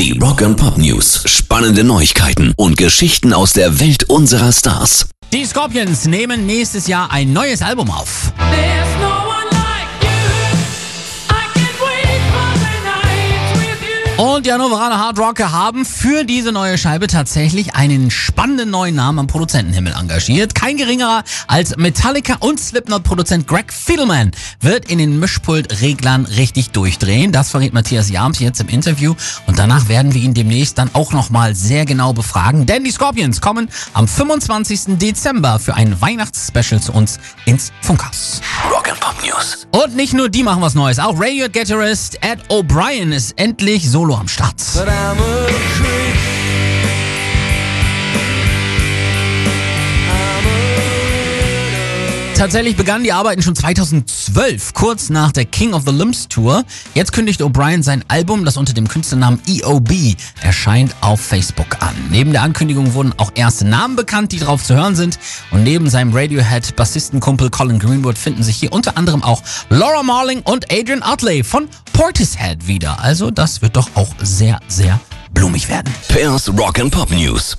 Die Rock and Pop News. Spannende Neuigkeiten und Geschichten aus der Welt unserer Stars. Die Scorpions nehmen nächstes Jahr ein neues Album auf. There's Und die Hannoveraner Hard Rocker haben für diese neue Scheibe tatsächlich einen spannenden neuen Namen am Produzentenhimmel engagiert. Kein geringerer als Metallica und Slipknot-Produzent Greg Fiddleman wird in den Mischpultreglern richtig durchdrehen. Das verrät Matthias Jarms jetzt im Interview. Und danach werden wir ihn demnächst dann auch nochmal sehr genau befragen. Denn die Scorpions kommen am 25. Dezember für ein Weihnachtsspecial zu uns ins Funkhaus. Rock and Pop News. Und nicht nur die machen was Neues. Auch Radio-Gitarrist Ed O'Brien ist endlich solo am Start. Tatsächlich begannen die Arbeiten schon 2012, kurz nach der King of the Limbs Tour. Jetzt kündigt O'Brien sein Album, das unter dem Künstlernamen EOB erscheint, auf Facebook an. Neben der Ankündigung wurden auch erste Namen bekannt, die drauf zu hören sind. Und neben seinem Radiohead-Bassistenkumpel Colin Greenwood finden sich hier unter anderem auch Laura Marling und Adrian Utley von Portishead wieder. Also das wird doch auch sehr, sehr blumig werden. Pairs Rock and Pop News.